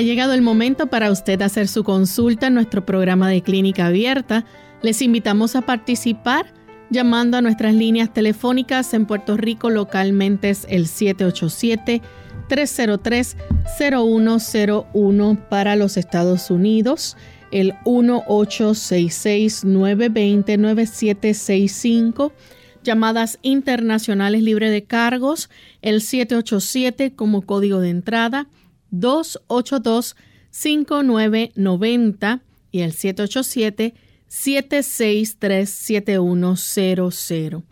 Ha llegado el momento para usted hacer su consulta en nuestro programa de clínica abierta. Les invitamos a participar llamando a nuestras líneas telefónicas en Puerto Rico localmente es el 787-303-0101 para los Estados Unidos, el 1866-920-9765, llamadas internacionales libre de cargos, el 787 como código de entrada, 282-5990 y el 787-763-7100.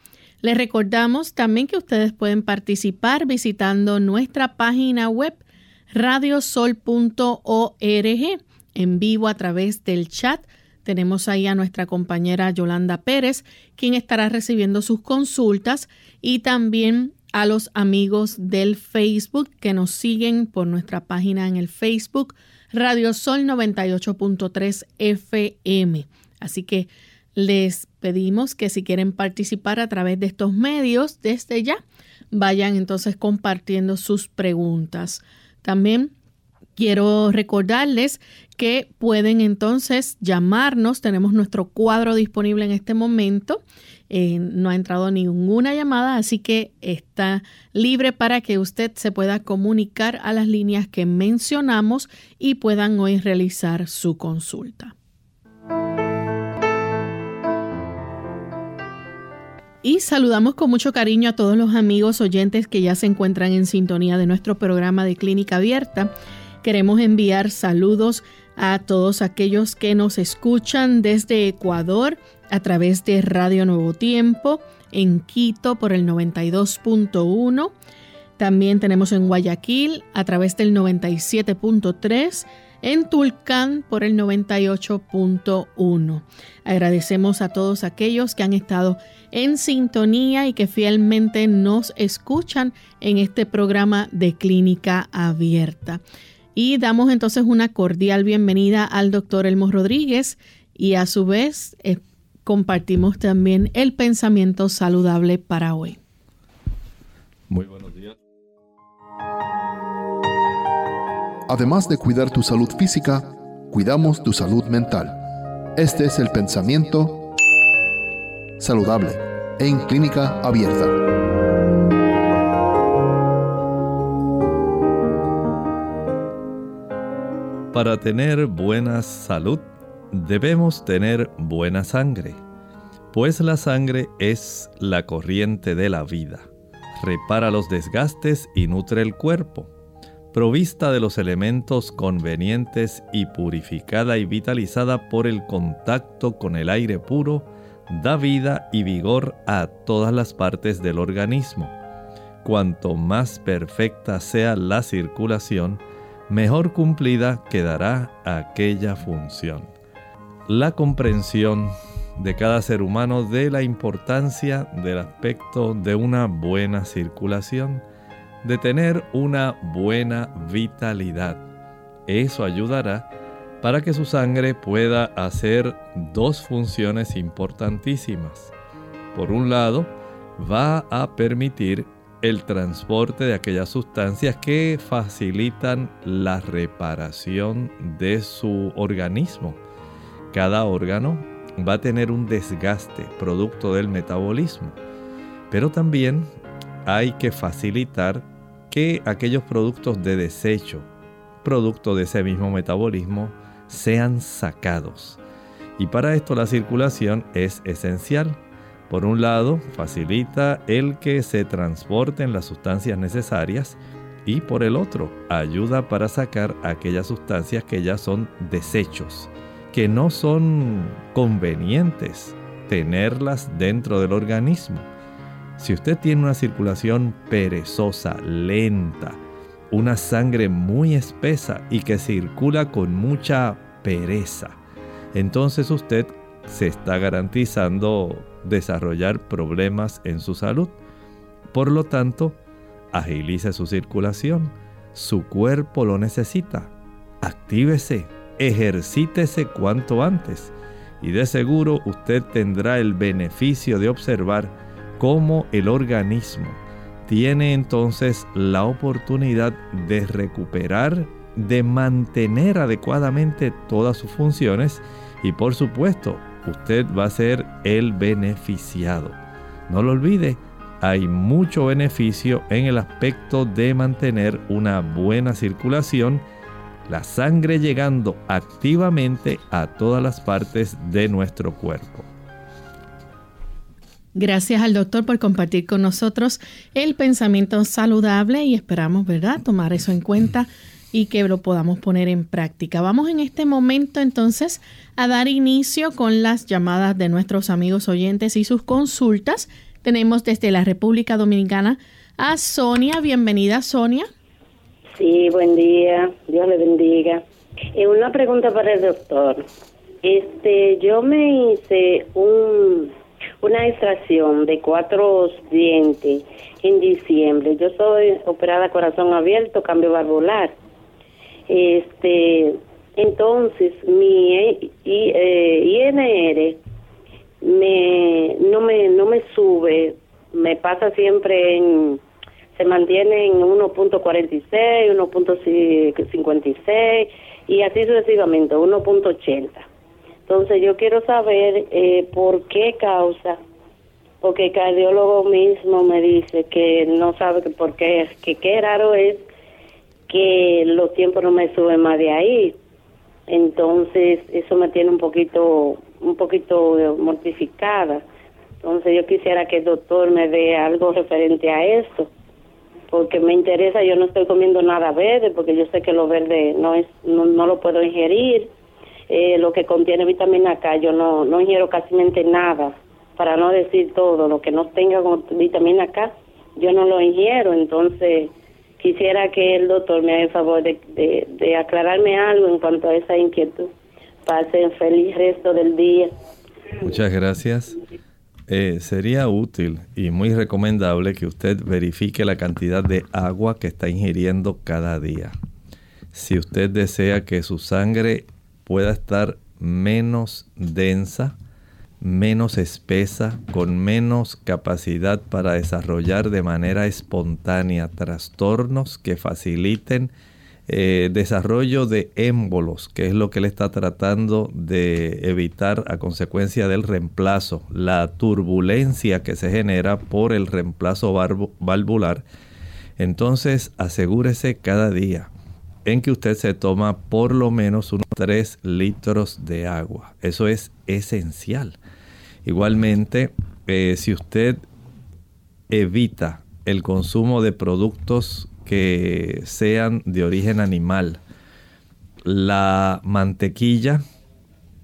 Les recordamos también que ustedes pueden participar visitando nuestra página web radiosol.org en vivo a través del chat. Tenemos ahí a nuestra compañera Yolanda Pérez, quien estará recibiendo sus consultas y también a los amigos del Facebook que nos siguen por nuestra página en el Facebook Radio Sol 98.3 FM. Así que les pedimos que si quieren participar a través de estos medios desde ya, vayan entonces compartiendo sus preguntas. También quiero recordarles que pueden entonces llamarnos. Tenemos nuestro cuadro disponible en este momento eh, no ha entrado ninguna llamada, así que está libre para que usted se pueda comunicar a las líneas que mencionamos y puedan hoy realizar su consulta. Y saludamos con mucho cariño a todos los amigos oyentes que ya se encuentran en sintonía de nuestro programa de Clínica Abierta. Queremos enviar saludos a todos aquellos que nos escuchan desde Ecuador, a través de Radio Nuevo Tiempo, en Quito por el 92.1. También tenemos en Guayaquil a través del 97.3, en Tulcán por el 98.1. Agradecemos a todos aquellos que han estado en sintonía y que fielmente nos escuchan en este programa de Clínica Abierta. Y damos entonces una cordial bienvenida al doctor Elmo Rodríguez y a su vez compartimos también el pensamiento saludable para hoy. Muy buenos días. Además de cuidar tu salud física, cuidamos tu salud mental. Este es el pensamiento saludable en clínica abierta. Para tener buena salud, Debemos tener buena sangre, pues la sangre es la corriente de la vida. Repara los desgastes y nutre el cuerpo. Provista de los elementos convenientes y purificada y vitalizada por el contacto con el aire puro, da vida y vigor a todas las partes del organismo. Cuanto más perfecta sea la circulación, mejor cumplida quedará aquella función la comprensión de cada ser humano de la importancia del aspecto de una buena circulación, de tener una buena vitalidad. Eso ayudará para que su sangre pueda hacer dos funciones importantísimas. Por un lado, va a permitir el transporte de aquellas sustancias que facilitan la reparación de su organismo cada órgano va a tener un desgaste producto del metabolismo, pero también hay que facilitar que aquellos productos de desecho, producto de ese mismo metabolismo, sean sacados. Y para esto la circulación es esencial. Por un lado, facilita el que se transporten las sustancias necesarias y por el otro, ayuda para sacar aquellas sustancias que ya son desechos que no son convenientes tenerlas dentro del organismo. Si usted tiene una circulación perezosa, lenta, una sangre muy espesa y que circula con mucha pereza, entonces usted se está garantizando desarrollar problemas en su salud. Por lo tanto, agilice su circulación. Su cuerpo lo necesita. Actívese, ejercítese cuanto antes. Y de seguro usted tendrá el beneficio de observar cómo el organismo tiene entonces la oportunidad de recuperar, de mantener adecuadamente todas sus funciones y por supuesto usted va a ser el beneficiado. No lo olvide, hay mucho beneficio en el aspecto de mantener una buena circulación, la sangre llegando activamente a todas las partes de nuestro cuerpo. Gracias al doctor por compartir con nosotros el pensamiento saludable y esperamos, ¿verdad?, tomar eso en cuenta y que lo podamos poner en práctica. Vamos en este momento entonces a dar inicio con las llamadas de nuestros amigos oyentes y sus consultas. Tenemos desde la República Dominicana a Sonia. Bienvenida, Sonia. Sí, buen día. Dios le bendiga. Eh, una pregunta para el doctor. Este, yo me hice un, una extracción de cuatro dientes en diciembre. Yo soy operada corazón abierto, cambio valvular este, entonces mi eh, INR me no me no me sube, me pasa siempre en se mantiene en 1.46, 1.56 y así sucesivamente, 1.80. Entonces yo quiero saber eh, por qué causa, porque el cardiólogo mismo me dice que no sabe por qué, que qué raro es que los tiempos no me suben más de ahí. Entonces, eso me tiene un poquito, un poquito mortificada. Entonces, yo quisiera que el doctor me dé algo referente a esto, porque me interesa, yo no estoy comiendo nada verde, porque yo sé que lo verde no es, no, no lo puedo ingerir. Eh, lo que contiene vitamina K, yo no, no ingiero casi nada, para no decir todo, lo que no tenga vitamina K, yo no lo ingiero, entonces quisiera que el doctor me haga el favor de, aclararme algo en cuanto a esa inquietud. Pasen feliz resto del día. Muchas gracias. Eh, sería útil y muy recomendable que usted verifique la cantidad de agua que está ingiriendo cada día. Si usted desea que su sangre pueda estar menos densa, menos espesa, con menos capacidad para desarrollar de manera espontánea trastornos que faciliten eh, desarrollo de émbolos, que es lo que él está tratando de evitar a consecuencia del reemplazo, la turbulencia que se genera por el reemplazo valvular. Entonces asegúrese cada día en que usted se toma por lo menos unos 3 litros de agua. Eso es esencial. Igualmente, eh, si usted evita el consumo de productos que sean de origen animal, la mantequilla,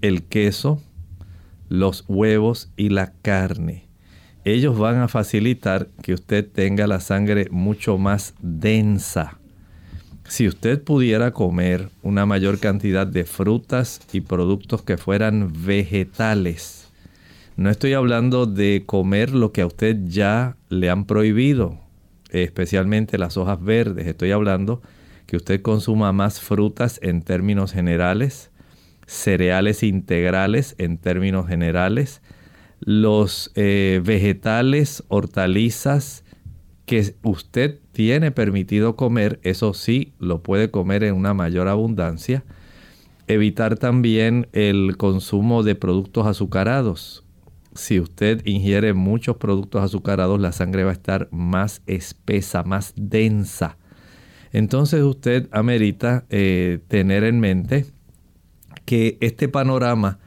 el queso, los huevos y la carne. Ellos van a facilitar que usted tenga la sangre mucho más densa. Si usted pudiera comer una mayor cantidad de frutas y productos que fueran vegetales, no estoy hablando de comer lo que a usted ya le han prohibido, especialmente las hojas verdes. Estoy hablando que usted consuma más frutas en términos generales, cereales integrales en términos generales, los eh, vegetales, hortalizas que usted tiene permitido comer, eso sí, lo puede comer en una mayor abundancia. Evitar también el consumo de productos azucarados si usted ingiere muchos productos azucarados, la sangre va a estar más espesa, más densa. Entonces usted amerita eh, tener en mente que este panorama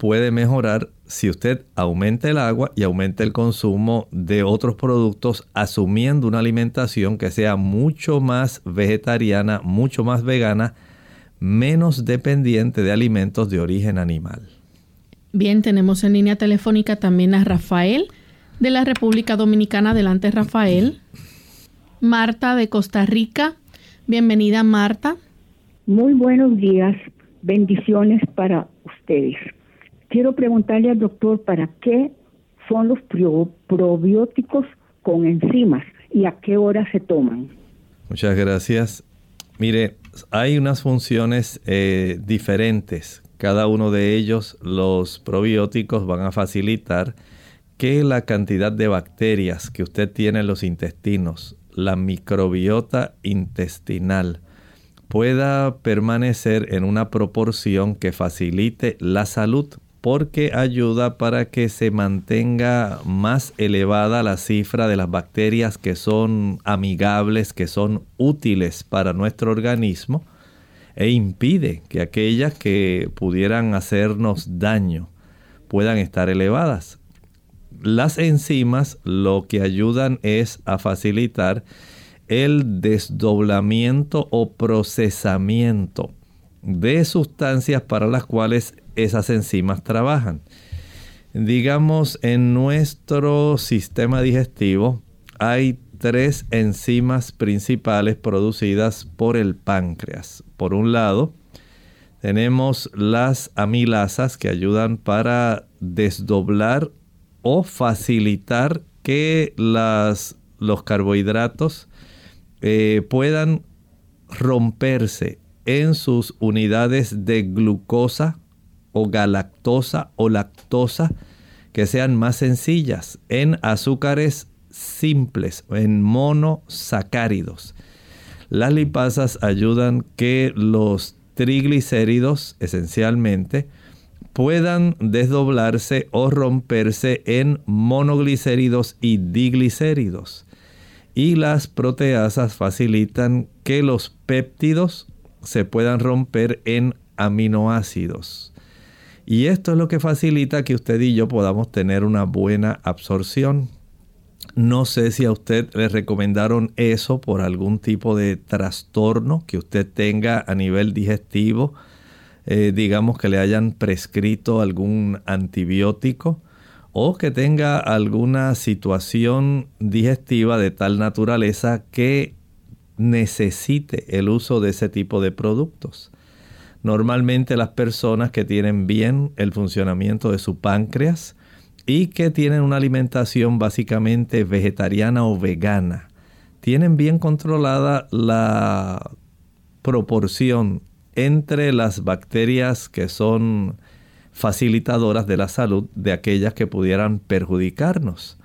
puede mejorar si usted aumenta el agua y aumenta el consumo de otros productos, asumiendo una alimentación que sea mucho más vegetariana, mucho más vegana, menos dependiente de alimentos de origen animal. Bien, tenemos en línea telefónica también a Rafael. de la República Dominicana. Adelante, Rafael. Marta de Costa Rica. Bienvenida, Marta. Muy buenos días. Bendiciones para ustedes. Quiero preguntarle al doctor para qué son los probióticos con enzimas y a qué hora se toman. Muchas gracias. Mire, hay unas funciones eh, diferentes. Cada uno de ellos, los probióticos van a facilitar que la cantidad de bacterias que usted tiene en los intestinos, la microbiota intestinal, pueda permanecer en una proporción que facilite la salud porque ayuda para que se mantenga más elevada la cifra de las bacterias que son amigables, que son útiles para nuestro organismo e impide que aquellas que pudieran hacernos daño puedan estar elevadas. Las enzimas lo que ayudan es a facilitar el desdoblamiento o procesamiento de sustancias para las cuales esas enzimas trabajan. Digamos, en nuestro sistema digestivo hay tres enzimas principales producidas por el páncreas. Por un lado, tenemos las amilasas que ayudan para desdoblar o facilitar que las, los carbohidratos eh, puedan romperse en sus unidades de glucosa o galactosa o lactosa que sean más sencillas en azúcares simples, en monosacáridos. Las lipasas ayudan que los triglicéridos esencialmente puedan desdoblarse o romperse en monoglicéridos y diglicéridos. Y las proteasas facilitan que los péptidos se puedan romper en aminoácidos. Y esto es lo que facilita que usted y yo podamos tener una buena absorción. No sé si a usted le recomendaron eso por algún tipo de trastorno que usted tenga a nivel digestivo. Eh, digamos que le hayan prescrito algún antibiótico o que tenga alguna situación digestiva de tal naturaleza que necesite el uso de ese tipo de productos. Normalmente las personas que tienen bien el funcionamiento de su páncreas y que tienen una alimentación básicamente vegetariana o vegana, tienen bien controlada la proporción entre las bacterias que son facilitadoras de la salud de aquellas que pudieran perjudicarnos.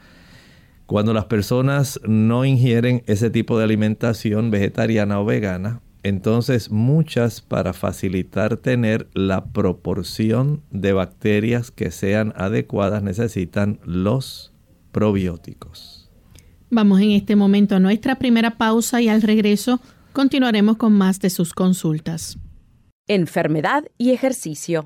Cuando las personas no ingieren ese tipo de alimentación vegetariana o vegana, entonces muchas para facilitar tener la proporción de bacterias que sean adecuadas necesitan los probióticos. Vamos en este momento a nuestra primera pausa y al regreso continuaremos con más de sus consultas. Enfermedad y ejercicio.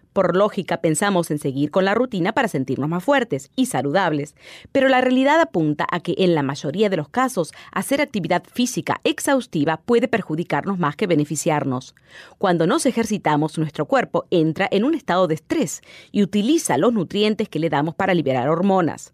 Por lógica pensamos en seguir con la rutina para sentirnos más fuertes y saludables, pero la realidad apunta a que en la mayoría de los casos hacer actividad física exhaustiva puede perjudicarnos más que beneficiarnos. Cuando nos ejercitamos, nuestro cuerpo entra en un estado de estrés y utiliza los nutrientes que le damos para liberar hormonas.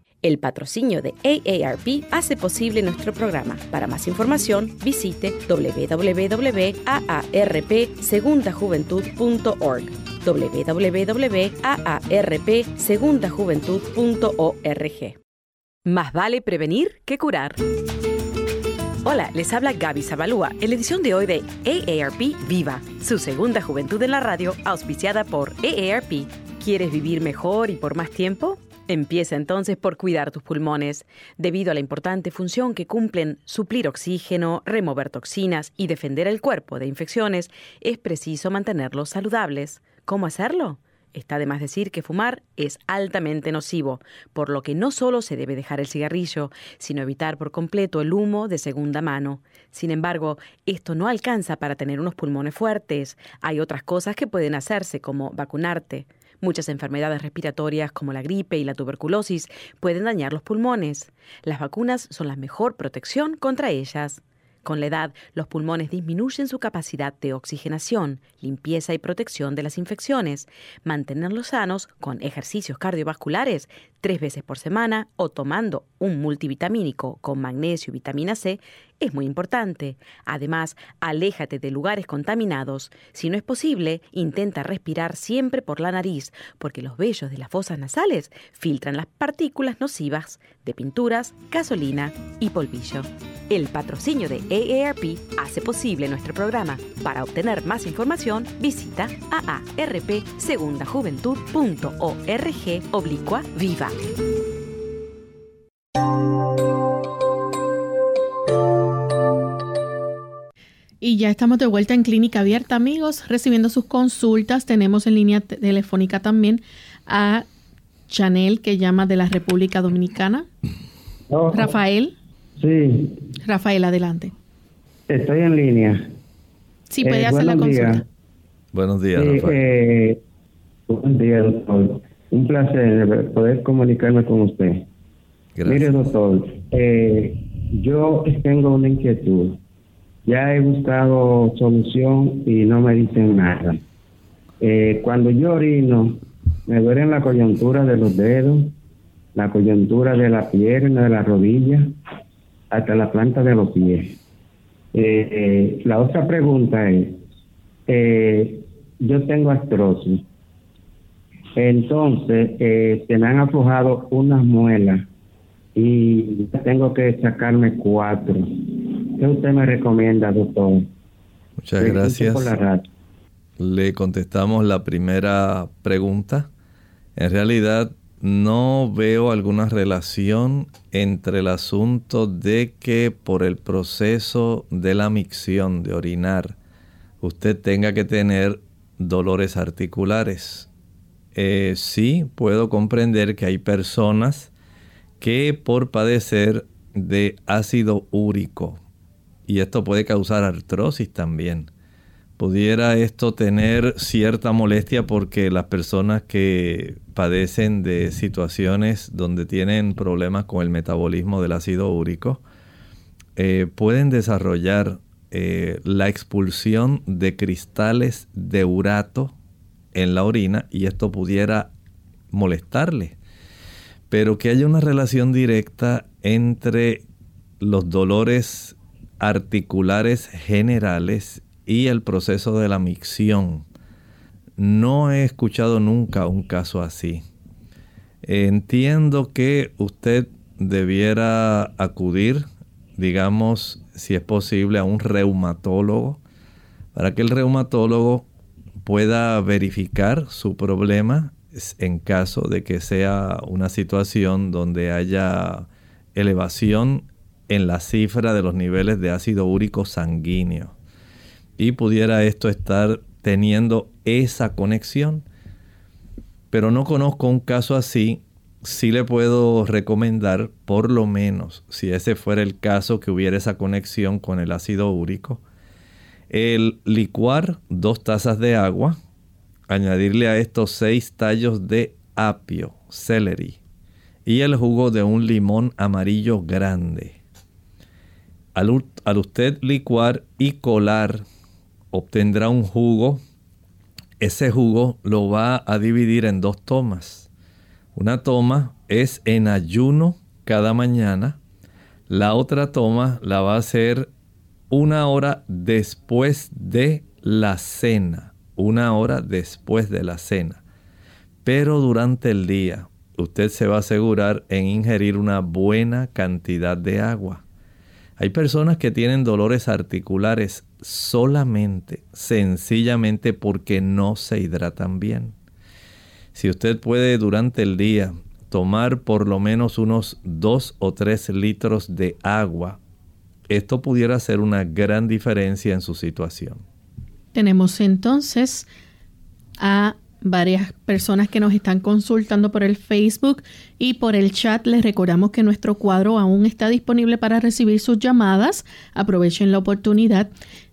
El patrocinio de AARP hace posible nuestro programa. Para más información, visite www.aarpsegundajuventud.org www.aarpsegundajuventud.org Más vale prevenir que curar. Hola, les habla Gaby Zabalúa en la edición de hoy de AARP Viva, su segunda juventud en la radio, auspiciada por AARP. ¿Quieres vivir mejor y por más tiempo? Empieza entonces por cuidar tus pulmones. Debido a la importante función que cumplen suplir oxígeno, remover toxinas y defender el cuerpo de infecciones, es preciso mantenerlos saludables. ¿Cómo hacerlo? Está de más decir que fumar es altamente nocivo, por lo que no solo se debe dejar el cigarrillo, sino evitar por completo el humo de segunda mano. Sin embargo, esto no alcanza para tener unos pulmones fuertes. Hay otras cosas que pueden hacerse, como vacunarte. Muchas enfermedades respiratorias como la gripe y la tuberculosis pueden dañar los pulmones. Las vacunas son la mejor protección contra ellas. Con la edad, los pulmones disminuyen su capacidad de oxigenación, limpieza y protección de las infecciones. Mantenerlos sanos con ejercicios cardiovasculares tres veces por semana o tomando un multivitamínico con magnesio y vitamina C es muy importante. Además, aléjate de lugares contaminados. Si no es posible, intenta respirar siempre por la nariz, porque los vellos de las fosas nasales filtran las partículas nocivas de pinturas, gasolina y polvillo. El patrocinio de AARP hace posible nuestro programa. Para obtener más información, visita aarpsegundajuventud.org oblicua viva. Y ya estamos de vuelta en Clínica Abierta, amigos, recibiendo sus consultas. Tenemos en línea telefónica también a Chanel, que llama de la República Dominicana. Rafael. Sí. Rafael, adelante. Estoy en línea. Sí, puede eh, hacer la consulta. Buenos días, Rafael. Eh, buenos días, doctor. Un placer poder comunicarme con usted. Mire, doctor, eh, yo tengo una inquietud. Ya he buscado solución y no me dicen nada. Eh, cuando yo orino, me duelen la coyuntura de los dedos, la coyuntura de la pierna, de la rodilla, hasta la planta de los pies. Eh, la otra pregunta es, yo tengo artrosis entonces, eh, se me han aflojado unas muelas y tengo que sacarme cuatro. ¿Qué usted me recomienda, doctor? Muchas gracias. Le contestamos la primera pregunta. En realidad, no veo alguna relación entre el asunto de que por el proceso de la micción, de orinar, usted tenga que tener dolores articulares eh, sí puedo comprender que hay personas que por padecer de ácido úrico, y esto puede causar artrosis también, pudiera esto tener cierta molestia porque las personas que padecen de situaciones donde tienen problemas con el metabolismo del ácido úrico, eh, pueden desarrollar eh, la expulsión de cristales de urato en la orina y esto pudiera molestarle. Pero que haya una relación directa entre los dolores articulares generales y el proceso de la micción. No he escuchado nunca un caso así. Entiendo que usted debiera acudir, digamos, si es posible, a un reumatólogo, para que el reumatólogo pueda verificar su problema en caso de que sea una situación donde haya elevación en la cifra de los niveles de ácido úrico sanguíneo. Y pudiera esto estar teniendo esa conexión. Pero no conozco un caso así. Sí le puedo recomendar, por lo menos, si ese fuera el caso, que hubiera esa conexión con el ácido úrico, el licuar dos tazas de agua, añadirle a estos seis tallos de apio, celery, y el jugo de un limón amarillo grande. Al, usted licuar y colar, obtendrá un jugo. Ese jugo lo va a dividir en dos tomas. Una toma es en ayuno cada mañana. La otra toma la va a hacer una hora después de la cena, una hora después de la cena. Pero durante el día usted se va a asegurar en ingerir una buena cantidad de agua. Hay personas que tienen dolores articulares solamente, sencillamente porque no se hidratan bien. Si usted puede durante el día tomar por lo menos unos 2 o 3 litros de agua, esto pudiera hacer una gran diferencia en su situación. Tenemos entonces varias personas que nos están consultando por el Facebook y por el chat. Les recordamos que nuestro cuadro aún está disponible para recibir sus llamadas. Aprovechen la oportunidad.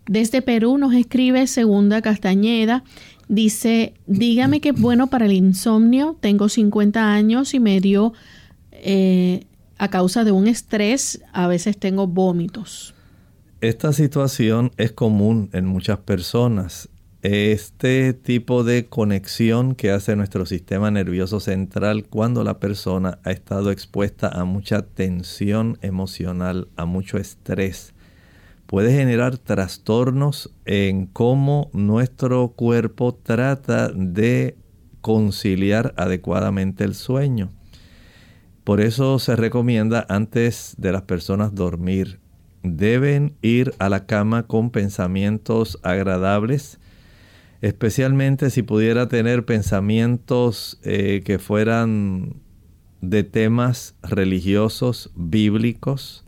Desde Perú nos escribe Segunda Castañeda. Dice, dígame que es bueno para el insomnio. Tengo 50 años y me dio eh, a causa de un estrés. A veces tengo vómitos. Esta situación es común en muchas personas este tipo de conexión que hace nuestro sistema nervioso central cuando la persona ha estado expuesta a mucha tensión emocional, a mucho estrés, puede generar trastornos en cómo nuestro cuerpo trata de conciliar adecuadamente el sueño. Por eso se recomienda antes de las personas dormir, deben ir a la cama con pensamientos agradables, especialmente si pudiera tener pensamientos eh, que fueran de temas religiosos, bíblicos.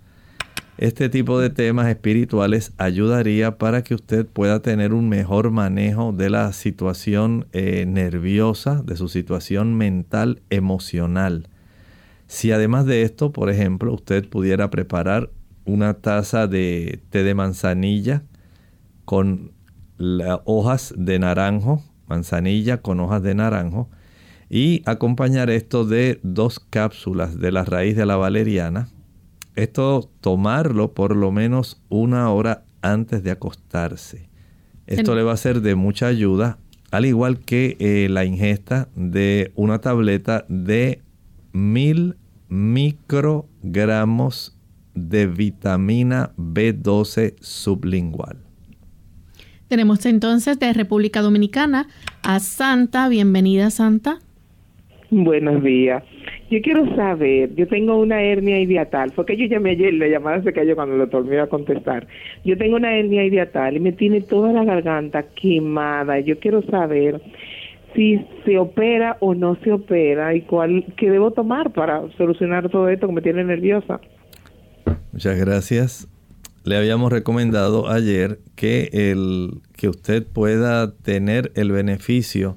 Este tipo de temas espirituales ayudaría para que usted pueda tener un mejor manejo de la situación eh, nerviosa, de su situación mental, emocional. Si además de esto, por ejemplo, usted pudiera preparar una taza de té de manzanilla con las hojas de naranjo, manzanilla con hojas de naranjo, y acompañar esto de dos cápsulas de la raíz de la valeriana. Esto tomarlo por lo menos una hora antes de acostarse. Esto le va a ser de mucha ayuda, al igual que eh, la ingesta de una tableta de mil microgramos de vitamina B12 sublingual. Tenemos entonces de República Dominicana a Santa. Bienvenida, Santa. Buenos días. Yo quiero saber, yo tengo una hernia ideatal, porque yo llamé ayer, la llamada se cayó cuando el doctor me iba a contestar. Yo tengo una hernia ideatal y me tiene toda la garganta quemada. Yo quiero saber si se opera o no se opera y cuál qué debo tomar para solucionar todo esto que me tiene nerviosa. Muchas gracias le habíamos recomendado ayer que, el, que usted pueda tener el beneficio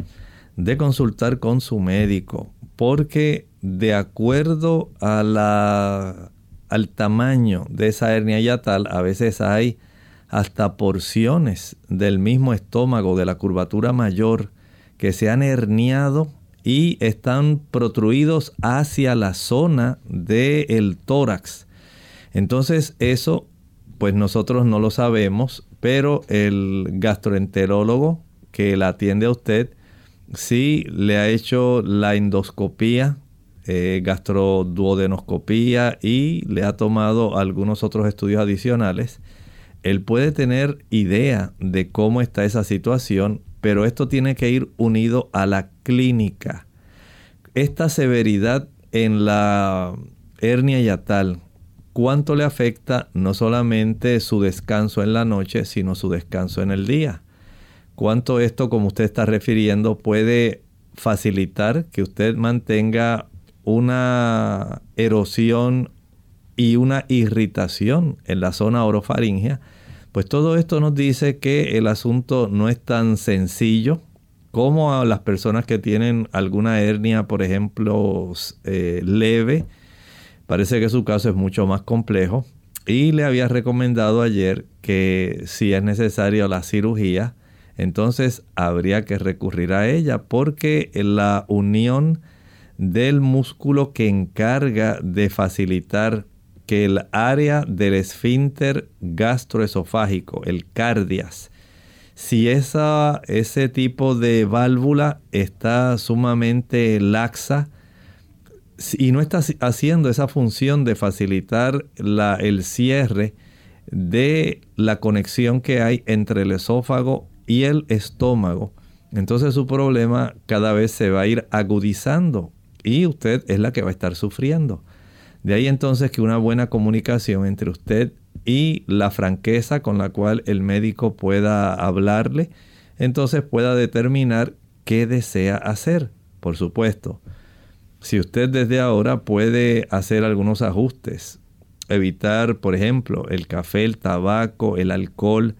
de consultar con su médico, porque de acuerdo a la, al tamaño de esa hernia yatal, a veces hay hasta porciones del mismo estómago, de la curvatura mayor, que se han herniado y están protruidos hacia la zona del tórax. Entonces eso pues nosotros no lo sabemos, pero el gastroenterólogo que la atiende a usted sí le ha hecho la endoscopía, eh, gastroduodenoscopía y le ha tomado algunos otros estudios adicionales. Él puede tener idea de cómo está esa situación, pero esto tiene que ir unido a la clínica. Esta severidad en la hernia yatal cuánto le afecta no solamente su descanso en la noche, sino su descanso en el día. Cuánto esto, como usted está refiriendo, puede facilitar que usted mantenga una erosión y una irritación en la zona orofaringea. Pues todo esto nos dice que el asunto no es tan sencillo como a las personas que tienen alguna hernia, por ejemplo, eh, leve, Parece que su caso es mucho más complejo. Y le había recomendado ayer que si es necesaria la cirugía, entonces habría que recurrir a ella porque la unión del músculo que encarga de facilitar que el área del esfínter gastroesofágico, el cardias, si esa, ese tipo de válvula está sumamente laxa, y no está haciendo esa función de facilitar la, el cierre de la conexión que hay entre el esófago y el estómago, entonces su problema cada vez se va a ir agudizando y usted es la que va a estar sufriendo. De ahí entonces que una buena comunicación entre usted y la franqueza con la cual el médico pueda hablarle, entonces pueda determinar qué desea hacer. Por supuesto, si usted desde ahora puede hacer algunos ajustes, evitar, por ejemplo, el café, el tabaco, el alcohol,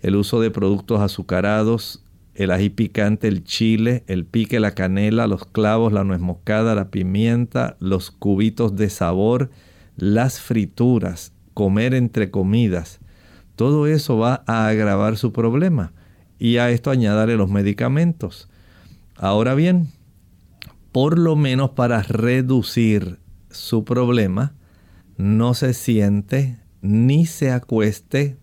el uso de productos azucarados, el ají picante, el chile, el pique, la canela, los clavos, la nuez moscada, la pimienta, los cubitos de sabor, las frituras, comer entre comidas. Todo eso va a agravar su problema y a esto añadirle los medicamentos. Ahora bien, por lo menos para reducir su problema, no se siente ni se acueste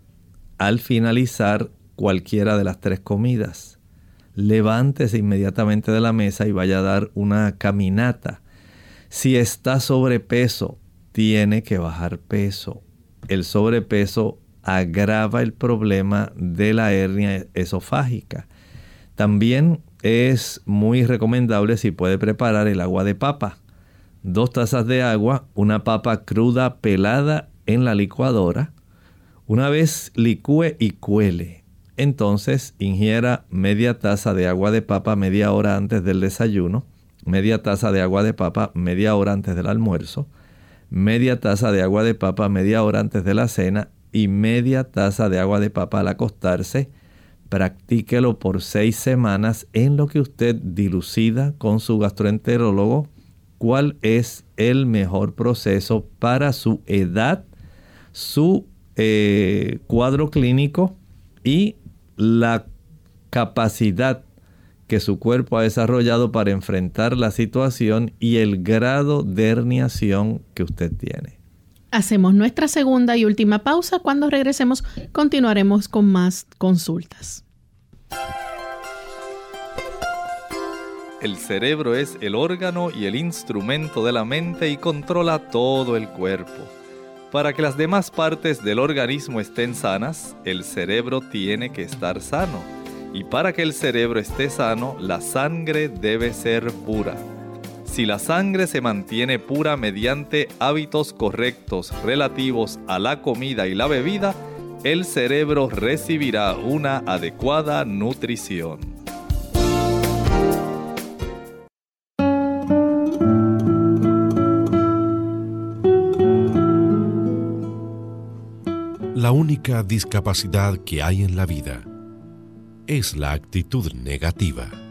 al finalizar cualquiera de las tres comidas. Levántese inmediatamente de la mesa y vaya a dar una caminata. Si está sobrepeso, tiene que bajar peso. El sobrepeso agrava el problema de la hernia esofágica. También es muy recomendable si puede preparar el agua de papa. Dos tazas de agua, una papa cruda pelada en la licuadora. Una vez licúe y cuele, entonces ingiera media taza de agua de papa media hora antes del desayuno, media taza de agua de papa media hora antes del almuerzo, media taza de agua de papa media hora antes de la cena y media taza de agua de papa al acostarse. Practíquelo por seis semanas en lo que usted dilucida con su gastroenterólogo cuál es el mejor proceso para su edad, su eh, cuadro clínico y la capacidad que su cuerpo ha desarrollado para enfrentar la situación y el grado de herniación que usted tiene. Hacemos nuestra segunda y última pausa. Cuando regresemos continuaremos con más consultas. El cerebro es el órgano y el instrumento de la mente y controla todo el cuerpo. Para que las demás partes del organismo estén sanas, el cerebro tiene que estar sano y para que el cerebro esté sano, la sangre debe ser pura. Si la sangre se mantiene pura mediante hábitos correctos relativos a la comida y la bebida, el cerebro recibirá una adecuada nutrición. La única discapacidad que hay en la vida es la actitud negativa.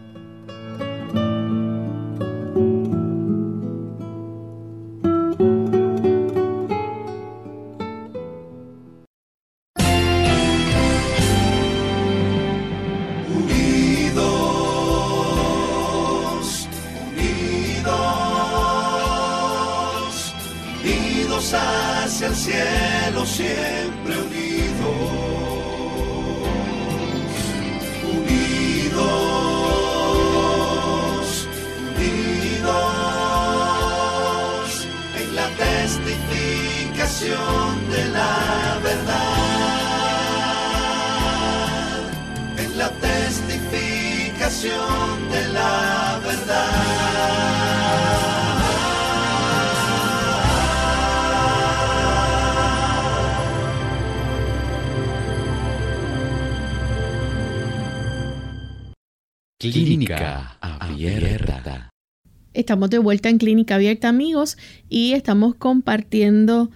Abierta. Estamos de vuelta en Clínica Abierta, amigos, y estamos compartiendo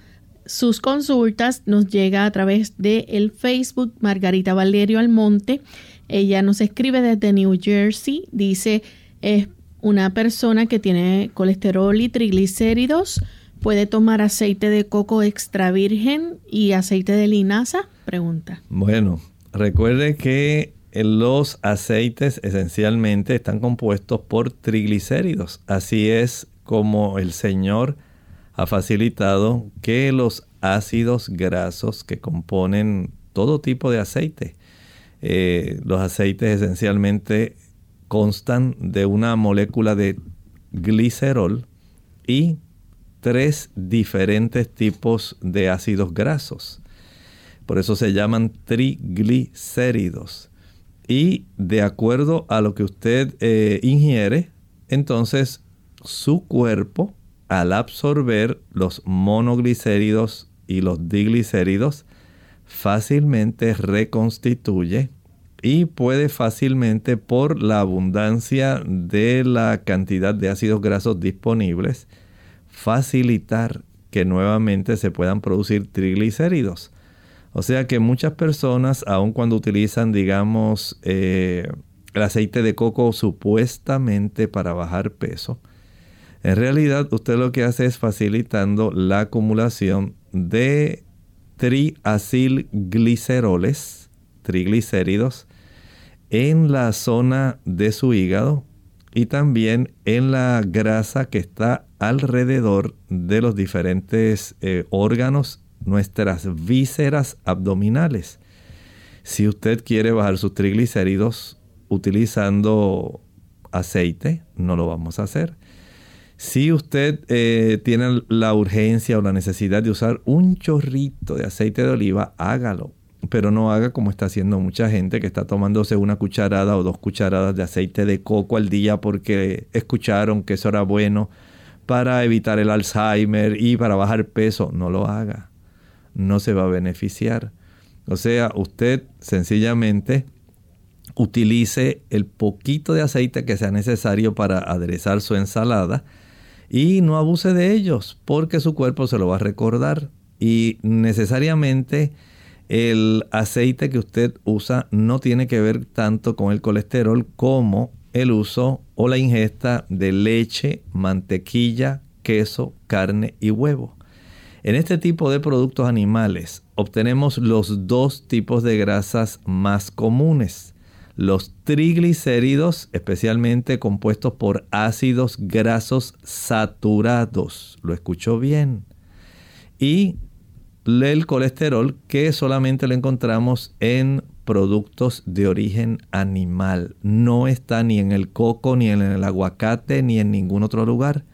sus consultas. Nos llega a través de el Facebook Margarita Valerio Almonte. Ella nos escribe desde New Jersey. Dice, es una persona que tiene colesterol y triglicéridos. ¿Puede tomar aceite de coco extra virgen y aceite de linaza? Pregunta. Bueno, recuerde que los aceites esencialmente están compuestos por triglicéridos. Así es como el Señor ha facilitado que los ácidos grasos que componen todo tipo de aceite, eh, los aceites esencialmente constan de una molécula de glicerol y tres diferentes tipos de ácidos grasos. Por eso se llaman triglicéridos. Y de acuerdo a lo que usted eh, ingiere, entonces su cuerpo, al absorber los monoglicéridos y los diglicéridos, fácilmente reconstituye y puede fácilmente por la abundancia de la cantidad de ácidos grasos disponibles facilitar que nuevamente se puedan producir triglicéridos. O sea que muchas personas, aun cuando utilizan, digamos, eh, el aceite de coco supuestamente para bajar peso, en realidad usted lo que hace es facilitando la acumulación de triacilgliceroles, triglicéridos, en la zona de su hígado y también en la grasa que está alrededor de los diferentes eh, órganos, nuestras vísceras abdominales. Si usted quiere bajar sus triglicéridos utilizando aceite, no lo vamos a hacer. Si usted eh, tiene la urgencia o la necesidad de usar un chorrito de aceite de oliva, hágalo. Pero no haga como está haciendo mucha gente que está tomándose una cucharada o dos cucharadas de aceite de coco al día porque escucharon que eso era bueno para evitar el Alzheimer y para bajar peso. No lo haga. No se va a beneficiar. O sea, usted sencillamente utilice el poquito de aceite que sea necesario para aderezar su ensalada y no abuse de ellos porque su cuerpo se lo va a recordar y necesariamente el aceite que usted usa no tiene que ver tanto con el colesterol como el uso o la ingesta de leche, mantequilla, queso, carne y huevo. En este tipo de productos animales obtenemos los dos tipos de grasas más comunes los triglicéridos, especialmente compuestos por ácidos grasos saturados. Lo escuchó bien. Y el colesterol que solamente lo encontramos en productos de origen animal. No está ni en el coco, ni en el aguacate, ni en ningún otro lugar.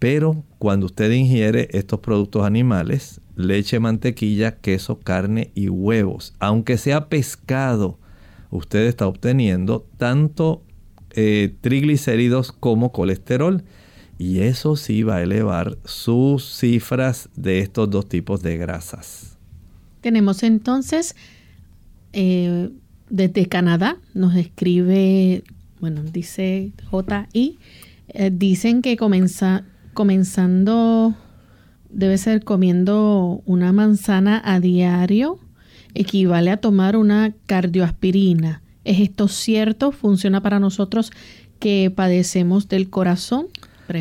Pero cuando usted ingiere estos productos animales, leche, mantequilla, queso, carne y huevos, aunque sea pescado, usted está obteniendo tanto eh, triglicéridos como colesterol. Y eso sí va a elevar sus cifras de estos dos tipos de grasas. Tenemos entonces eh, desde Canadá, nos escribe, bueno, dice JI, eh, dicen que comenzando, debe ser comiendo una manzana a diario equivale a tomar una cardioaspirina. ¿Es esto cierto? ¿Funciona para nosotros que padecemos del corazón?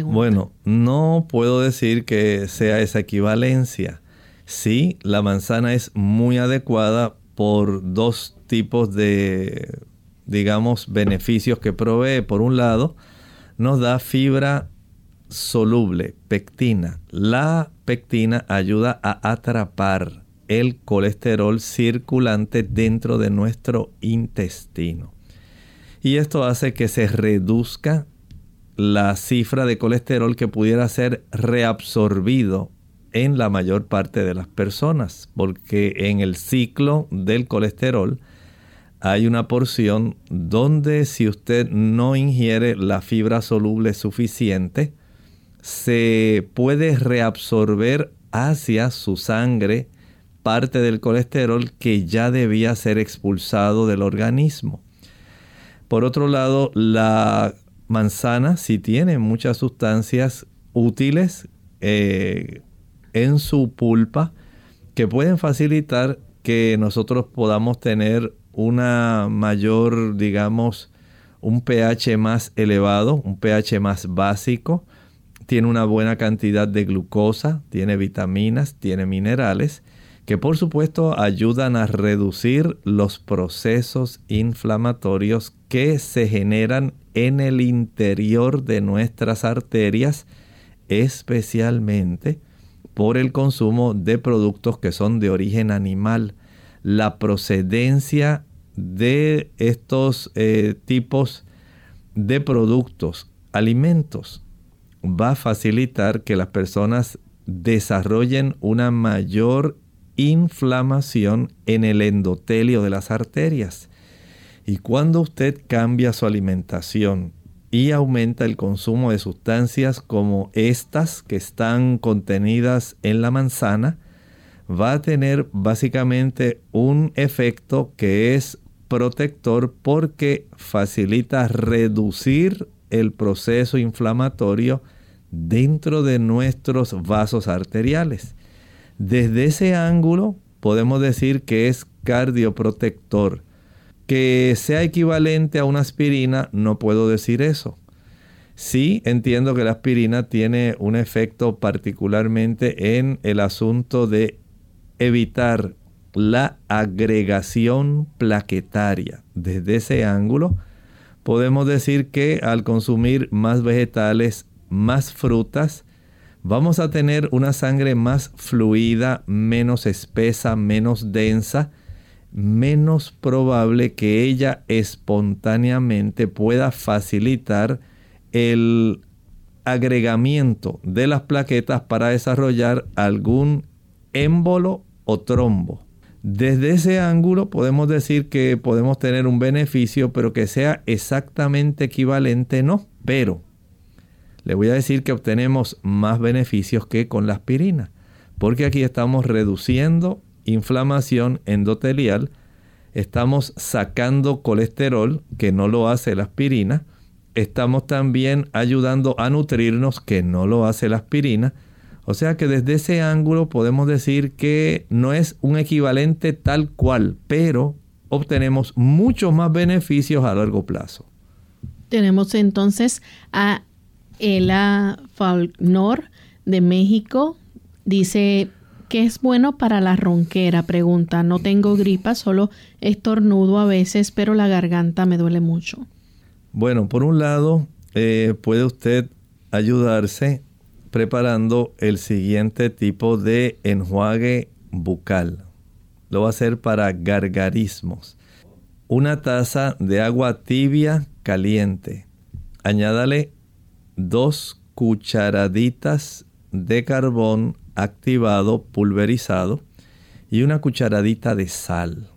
Bueno, no puedo decir que sea esa equivalencia. Sí, la manzana es muy adecuada por dos tipos de, digamos, beneficios que provee. Por un lado, nos da fibra soluble, pectina. La pectina ayuda a atrapar el colesterol circulante dentro de nuestro intestino. Y esto hace que se reduzca la cifra de colesterol que pudiera ser reabsorbido en la mayor parte de las personas, porque en el ciclo del colesterol hay una porción donde si usted no ingiere la fibra soluble suficiente, se puede reabsorber hacia su sangre parte del colesterol que ya debía ser expulsado del organismo. Por otro lado, la manzana sí tiene muchas sustancias útiles eh, en su pulpa que pueden facilitar que nosotros podamos tener una mayor, digamos, un pH más elevado, un pH más básico. Tiene una buena cantidad de glucosa, tiene vitaminas, tiene minerales que por supuesto ayudan a reducir los procesos inflamatorios que se generan en el interior de nuestras arterias, especialmente por el consumo de productos que son de origen animal. La procedencia de estos eh, tipos de productos, alimentos, va a facilitar que las personas desarrollen una mayor inflamación en el endotelio de las arterias. Y cuando usted cambia su alimentación y aumenta el consumo de sustancias como estas que están contenidas en la manzana, va a tener básicamente un efecto que es protector porque facilita reducir el proceso inflamatorio dentro de nuestros vasos arteriales. Desde ese ángulo podemos decir que es cardioprotector. Que sea equivalente a una aspirina, no puedo decir eso. Sí entiendo que la aspirina tiene un efecto particularmente en el asunto de evitar la agregación plaquetaria. Desde ese ángulo, podemos decir que al consumir más vegetales, más frutas, vamos a tener una sangre más fluida, menos espesa, menos densa, menos probable que ella espontáneamente pueda facilitar el agregamiento de las plaquetas para desarrollar algún émbolo o trombo. Desde ese ángulo podemos decir que podemos tener un beneficio, pero que sea exactamente equivalente no. Pero le voy a decir que obtenemos más beneficios que con la aspirina, porque aquí estamos reduciendo inflamación endotelial, estamos sacando colesterol, que no lo hace la aspirina, estamos también ayudando a nutrirnos, que no lo hace la aspirina. O sea que desde ese ángulo podemos decir que no es un equivalente tal cual, pero obtenemos muchos más beneficios a largo plazo. Tenemos entonces a Ela Faulknor de México. Dice que es bueno para la ronquera. Pregunta, no tengo gripa, solo estornudo a veces, pero la garganta me duele mucho. Bueno, por un lado, eh, puede usted ayudarse preparando el siguiente tipo de enjuague bucal. Lo va a hacer para gargarismos. Una taza de agua tibia caliente. Añádale dos cucharaditas de carbón activado pulverizado y una cucharadita de sal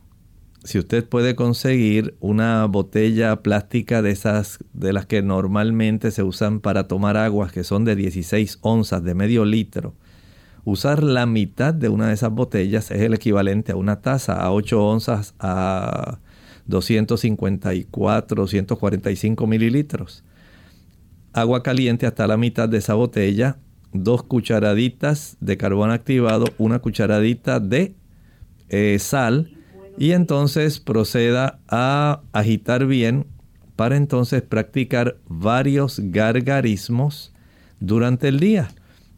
si usted puede conseguir una botella plástica de esas de las que normalmente se usan para tomar aguas, que son de 16 onzas, de medio litro, usar la mitad de una de esas botellas es el equivalente a una taza, a 8 onzas, a 254, 245 mililitros. Agua caliente hasta la mitad de esa botella, dos cucharaditas de carbón activado, una cucharadita de eh, sal, y entonces proceda a agitar bien para entonces practicar varios gargarismos durante el día.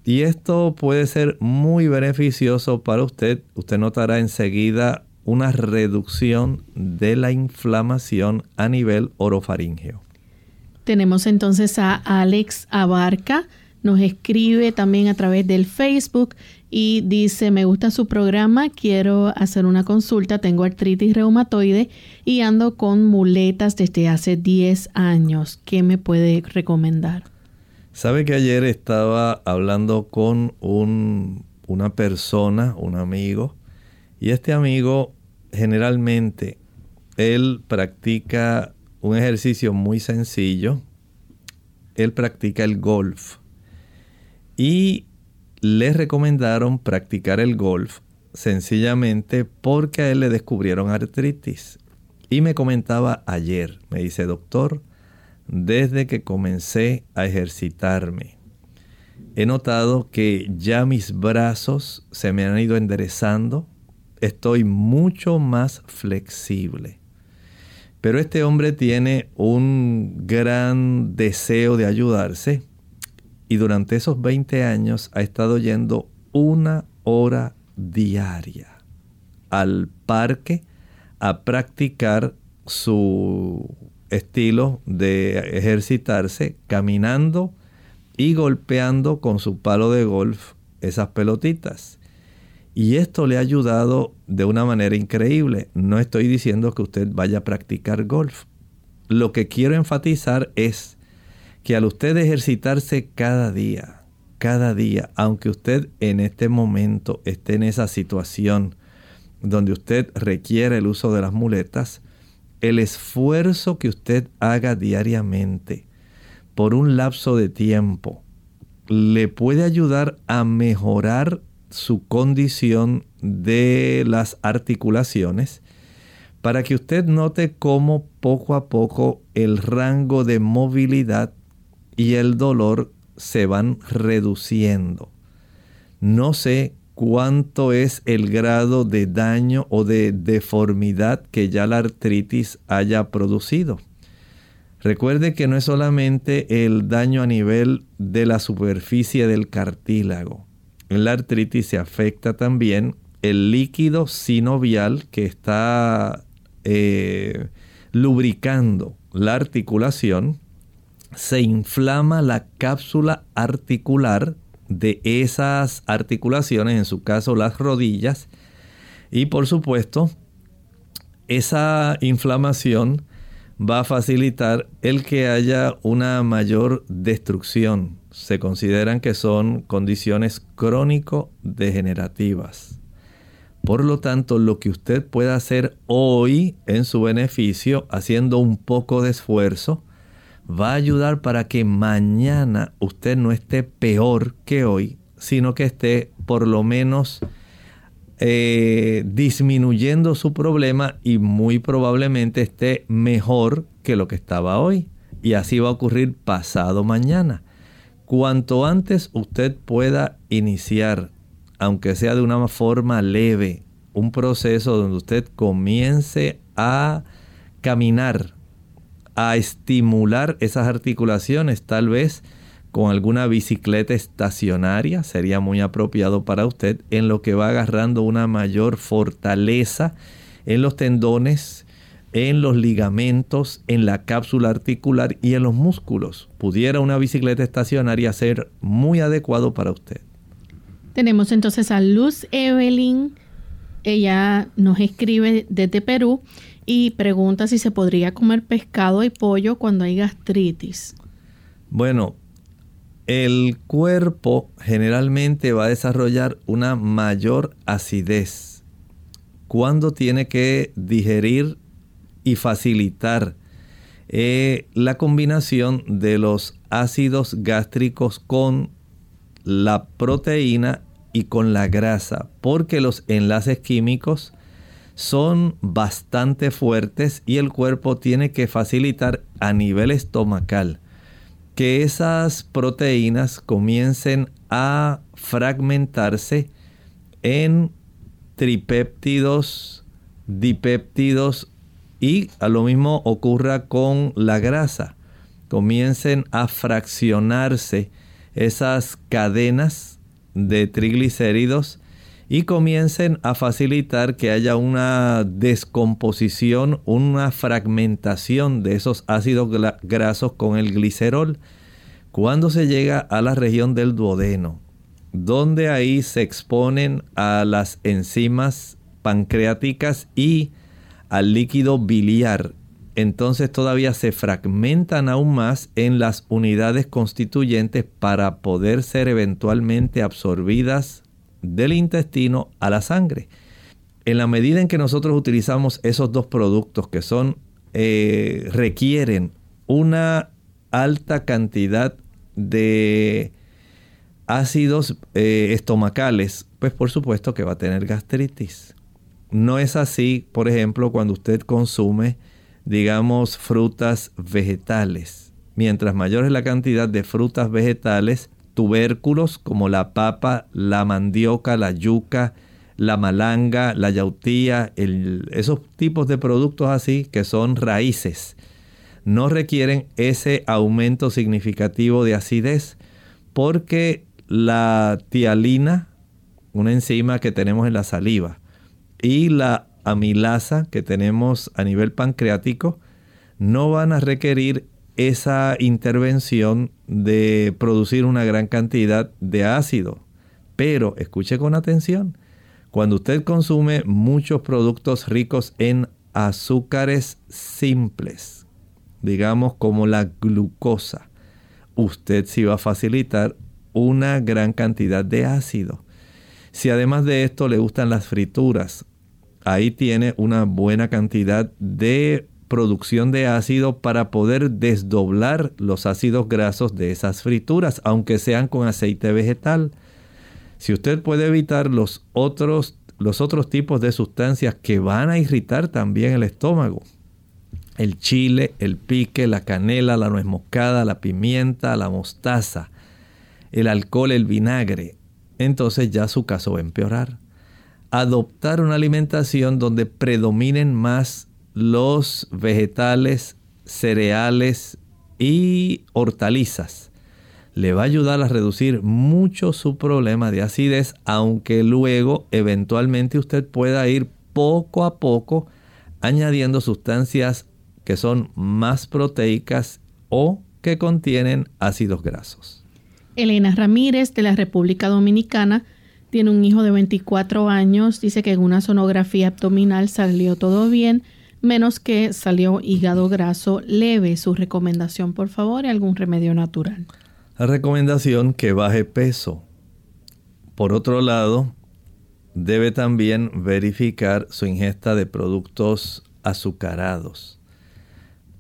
Y esto puede ser muy beneficioso para usted. Usted notará enseguida una reducción de la inflamación a nivel orofaringeo. Tenemos entonces a Alex Abarca. Nos escribe también a través del Facebook y dice, me gusta su programa, quiero hacer una consulta, tengo artritis reumatoide y ando con muletas desde hace 10 años. ¿Qué me puede recomendar? Sabe que ayer estaba hablando con un, una persona, un amigo, y este amigo generalmente, él practica un ejercicio muy sencillo, él practica el golf. Y le recomendaron practicar el golf sencillamente porque a él le descubrieron artritis. Y me comentaba ayer, me dice, doctor, desde que comencé a ejercitarme, he notado que ya mis brazos se me han ido enderezando, estoy mucho más flexible. Pero este hombre tiene un gran deseo de ayudarse y durante esos 20 años ha estado yendo una hora diaria al parque a practicar su estilo de ejercitarse caminando y golpeando con su palo de golf esas pelotitas. Y esto le ha ayudado de una manera increíble. No estoy diciendo que usted vaya a practicar golf. Lo que quiero enfatizar es que al usted ejercitarse cada día, cada día, aunque usted en este momento esté en esa situación donde usted requiere el uso de las muletas, el esfuerzo que usted haga diariamente por un lapso de tiempo le puede ayudar a mejorar su condición de las articulaciones para que usted note cómo poco a poco el rango de movilidad y el dolor se van reduciendo. No sé cuánto es el grado de daño o de deformidad que ya la artritis haya producido. Recuerde que no es solamente el daño a nivel de la superficie del cartílago. En la artritis se afecta también el líquido sinovial que está eh, lubricando la articulación. Se inflama la cápsula articular de esas articulaciones, en su caso las rodillas. Y por supuesto, esa inflamación va a facilitar el que haya una mayor destrucción. Se consideran que son condiciones crónico-degenerativas. Por lo tanto, lo que usted pueda hacer hoy en su beneficio, haciendo un poco de esfuerzo, va a ayudar para que mañana usted no esté peor que hoy, sino que esté por lo menos eh, disminuyendo su problema y muy probablemente esté mejor que lo que estaba hoy. Y así va a ocurrir pasado mañana. Cuanto antes usted pueda iniciar, aunque sea de una forma leve, un proceso donde usted comience a caminar, a estimular esas articulaciones, tal vez con alguna bicicleta estacionaria sería muy apropiado para usted en lo que va agarrando una mayor fortaleza en los tendones, en los ligamentos, en la cápsula articular y en los músculos. Pudiera una bicicleta estacionaria ser muy adecuado para usted. Tenemos entonces a Luz Evelyn. Ella nos escribe desde Perú y pregunta si se podría comer pescado y pollo cuando hay gastritis. Bueno, el cuerpo generalmente va a desarrollar una mayor acidez cuando tiene que digerir y facilitar eh, la combinación de los ácidos gástricos con la proteína y con la grasa, porque los enlaces químicos son bastante fuertes y el cuerpo tiene que facilitar a nivel estomacal que esas proteínas comiencen a fragmentarse en tripéptidos, dipéptidos y a lo mismo ocurra con la grasa. Comiencen a fraccionarse esas cadenas de triglicéridos y comiencen a facilitar que haya una descomposición, una fragmentación de esos ácidos grasos con el glicerol. Cuando se llega a la región del duodeno, donde ahí se exponen a las enzimas pancreáticas y al líquido biliar, entonces todavía se fragmentan aún más en las unidades constituyentes para poder ser eventualmente absorbidas del intestino a la sangre. En la medida en que nosotros utilizamos esos dos productos que son eh, requieren una alta cantidad de ácidos eh, estomacales, pues por supuesto que va a tener gastritis. No es así, por ejemplo, cuando usted consume, digamos, frutas vegetales. Mientras mayor es la cantidad de frutas vegetales, tubérculos como la papa, la mandioca, la yuca, la malanga, la yautía, esos tipos de productos así que son raíces, no requieren ese aumento significativo de acidez porque la tialina, una enzima que tenemos en la saliva, y la amilasa que tenemos a nivel pancreático, no van a requerir esa intervención de producir una gran cantidad de ácido. Pero escuche con atención, cuando usted consume muchos productos ricos en azúcares simples, digamos como la glucosa, usted sí va a facilitar una gran cantidad de ácido. Si además de esto le gustan las frituras, ahí tiene una buena cantidad de producción de ácido para poder desdoblar los ácidos grasos de esas frituras, aunque sean con aceite vegetal. Si usted puede evitar los otros, los otros tipos de sustancias que van a irritar también el estómago. El chile, el pique, la canela, la nuez moscada, la pimienta, la mostaza, el alcohol, el vinagre. Entonces ya su caso va a empeorar. Adoptar una alimentación donde predominen más los vegetales, cereales y hortalizas. Le va a ayudar a reducir mucho su problema de acidez, aunque luego eventualmente usted pueda ir poco a poco añadiendo sustancias que son más proteicas o que contienen ácidos grasos. Elena Ramírez de la República Dominicana tiene un hijo de 24 años, dice que en una sonografía abdominal salió todo bien, menos que salió hígado graso leve. Su recomendación, por favor, y algún remedio natural. La recomendación que baje peso. Por otro lado, debe también verificar su ingesta de productos azucarados.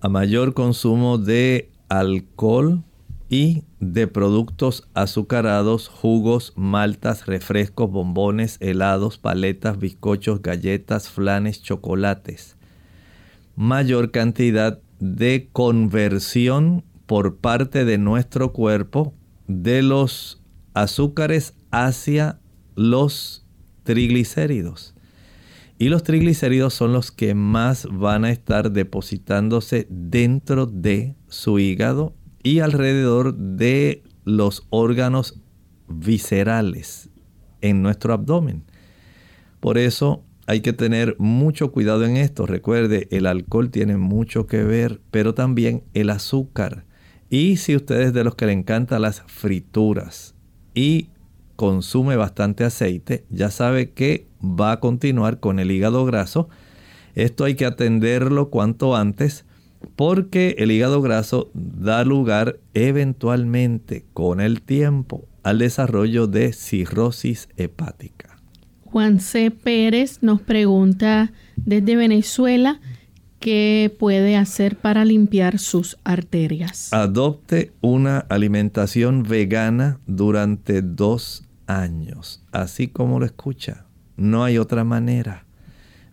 A mayor consumo de alcohol y de productos azucarados, jugos, maltas, refrescos, bombones, helados, paletas, bizcochos, galletas, flanes, chocolates. Mayor cantidad de conversión por parte de nuestro cuerpo de los azúcares hacia los triglicéridos. Y los triglicéridos son los que más van a estar depositándose dentro de su hígado y alrededor de los órganos viscerales en nuestro abdomen. Por eso hay que tener mucho cuidado en esto. Recuerde, el alcohol tiene mucho que ver, pero también el azúcar. Y si usted es de los que le encantan las frituras y consume bastante aceite, ya sabe que va a continuar con el hígado graso. Esto hay que atenderlo cuanto antes porque el hígado graso da lugar eventualmente con el tiempo al desarrollo de cirrosis hepática. Juan C. Pérez nos pregunta desde Venezuela ¿Qué puede hacer para limpiar sus arterias? Adopte una alimentación vegana durante dos años, así como lo escucha. No hay otra manera.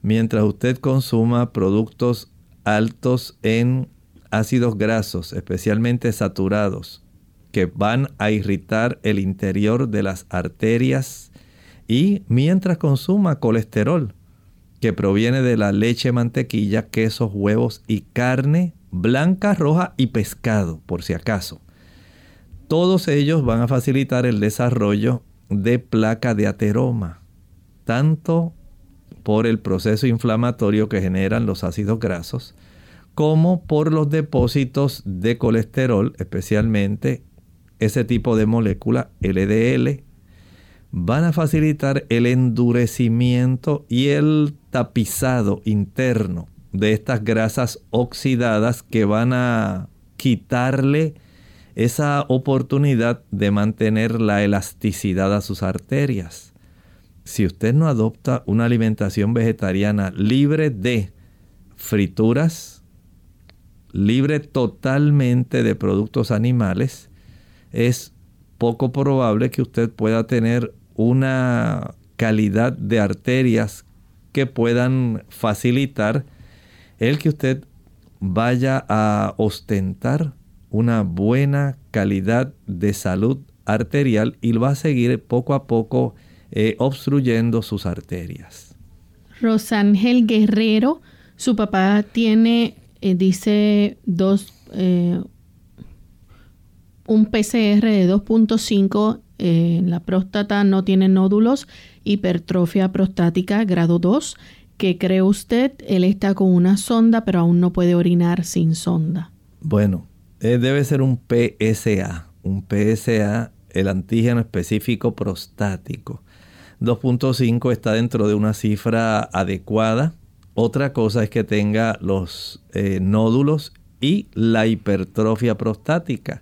Mientras usted consuma productos altos en ácidos grasos, especialmente saturados, que van a irritar el interior de las arterias, y mientras consuma colesterol, que proviene de la leche, mantequilla, quesos, huevos y carne blanca, roja y pescado, por si acaso. Todos ellos van a facilitar el desarrollo de placa de ateroma, tanto por el proceso inflamatorio que generan los ácidos grasos, como por los depósitos de colesterol, especialmente ese tipo de molécula LDL, van a facilitar el endurecimiento y el tapizado interno de estas grasas oxidadas que van a quitarle esa oportunidad de mantener la elasticidad a sus arterias. Si usted no adopta una alimentación vegetariana libre de frituras, libre totalmente de productos animales, es poco probable que usted pueda tener una calidad de arterias que puedan facilitar el que usted vaya a ostentar una buena calidad de salud arterial y va a seguir poco a poco eh, obstruyendo sus arterias. Rosángel Guerrero, su papá tiene, eh, dice, dos, eh, un PCR de 2.5 la próstata no tiene nódulos, hipertrofia prostática grado 2. ¿Qué cree usted? Él está con una sonda, pero aún no puede orinar sin sonda. Bueno, eh, debe ser un PSA. Un PSA, el antígeno específico prostático. 2.5 está dentro de una cifra adecuada. Otra cosa es que tenga los eh, nódulos y la hipertrofia prostática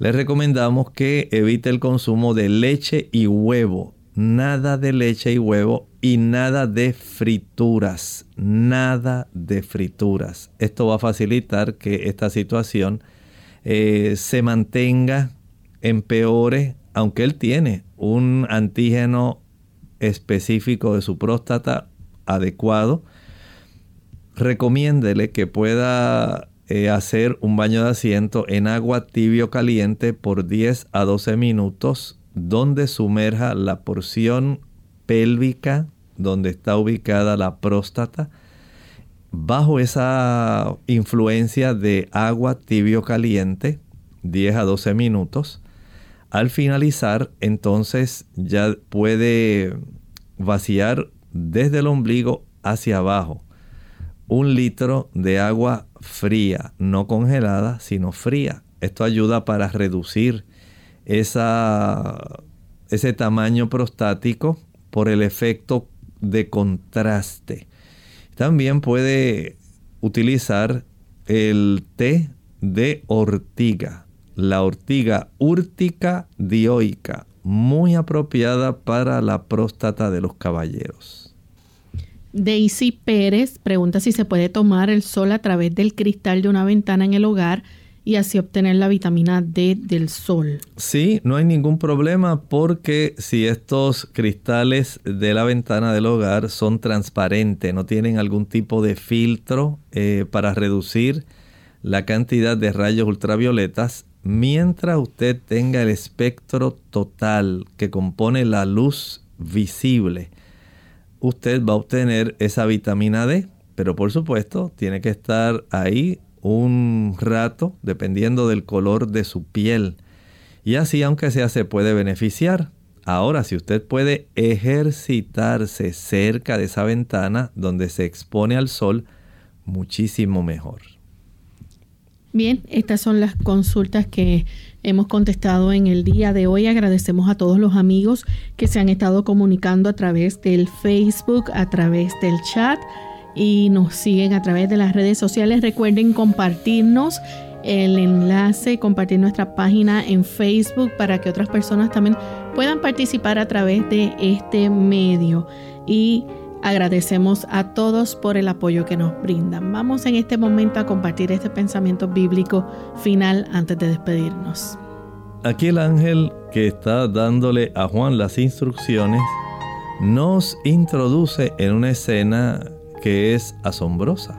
le recomendamos que evite el consumo de leche y huevo. Nada de leche y huevo y nada de frituras. Nada de frituras. Esto va a facilitar que esta situación eh, se mantenga, empeore, aunque él tiene un antígeno específico de su próstata adecuado. Recomiéndele que pueda eh, hacer un baño de asiento en agua tibio caliente por 10 a 12 minutos, donde sumerja la porción pélvica donde está ubicada la próstata. Bajo esa influencia de agua tibio caliente, 10 a 12 minutos, al finalizar, entonces ya puede vaciar desde el ombligo hacia abajo un litro de agua fría, no congelada, sino fría. Esto ayuda para reducir ese tamaño prostático por el efecto de contraste. También puede utilizar el té de ortiga la ortiga úrtica dioica, muy apropiada para la próstata de los caballeros. Daisy Pérez pregunta si se puede tomar el sol a través del cristal de una ventana en el hogar y así obtener la vitamina D del sol. Sí, no hay ningún problema porque si estos cristales de la ventana del hogar son transparentes, no tienen algún tipo de filtro eh, para reducir la cantidad de rayos ultravioletas, mientras usted tenga el espectro total que compone la luz visible, usted va a obtener esa vitamina D. Pero por supuesto, tiene que estar ahí un rato, dependiendo del color de su piel. Y así, aunque sea, se puede beneficiar. Ahora, si usted puede ejercitarse cerca de esa ventana donde se expone al sol, muchísimo mejor. Bien, estas son las consultas que hemos contestado en el día de hoy. Agradecemos a todos los amigos que se han estado comunicando a través del Facebook, a través del chat y nos siguen a través de las redes sociales. Recuerden compartirnos el enlace, compartir nuestra página en Facebook para que otras personas también puedan participar a través de este medio. Y Agradecemos a todos por el apoyo que nos brindan. Vamos en este momento a compartir este pensamiento bíblico final antes de despedirnos. Aquí el ángel que está dándole a Juan las instrucciones nos introduce en una escena que es asombrosa.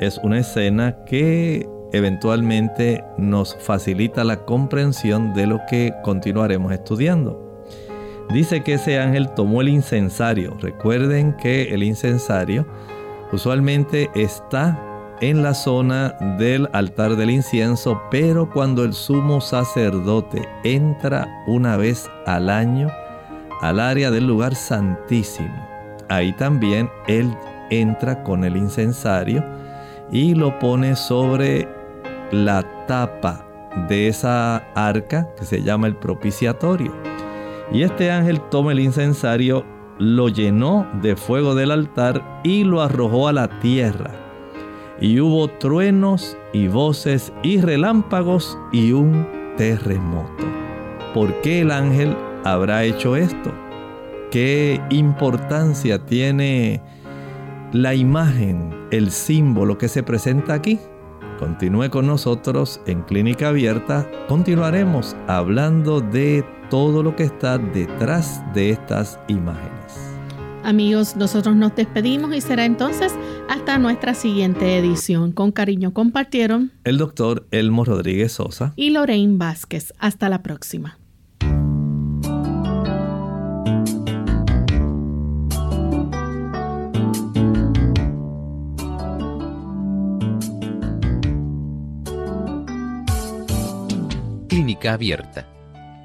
Es una escena que eventualmente nos facilita la comprensión de lo que continuaremos estudiando. Dice que ese ángel tomó el incensario. Recuerden que el incensario usualmente está en la zona del altar del incienso, pero cuando el sumo sacerdote entra una vez al año al área del lugar santísimo, ahí también él entra con el incensario y lo pone sobre la tapa de esa arca que se llama el propiciatorio. Y este ángel toma el incensario, lo llenó de fuego del altar y lo arrojó a la tierra. Y hubo truenos y voces y relámpagos y un terremoto. ¿Por qué el ángel habrá hecho esto? ¿Qué importancia tiene la imagen, el símbolo que se presenta aquí? Continúe con nosotros en Clínica Abierta. Continuaremos hablando de todo lo que está detrás de estas imágenes. Amigos, nosotros nos despedimos y será entonces hasta nuestra siguiente edición. Con cariño compartieron el doctor Elmo Rodríguez Sosa y Lorraine Vázquez. Hasta la próxima. Clínica Abierta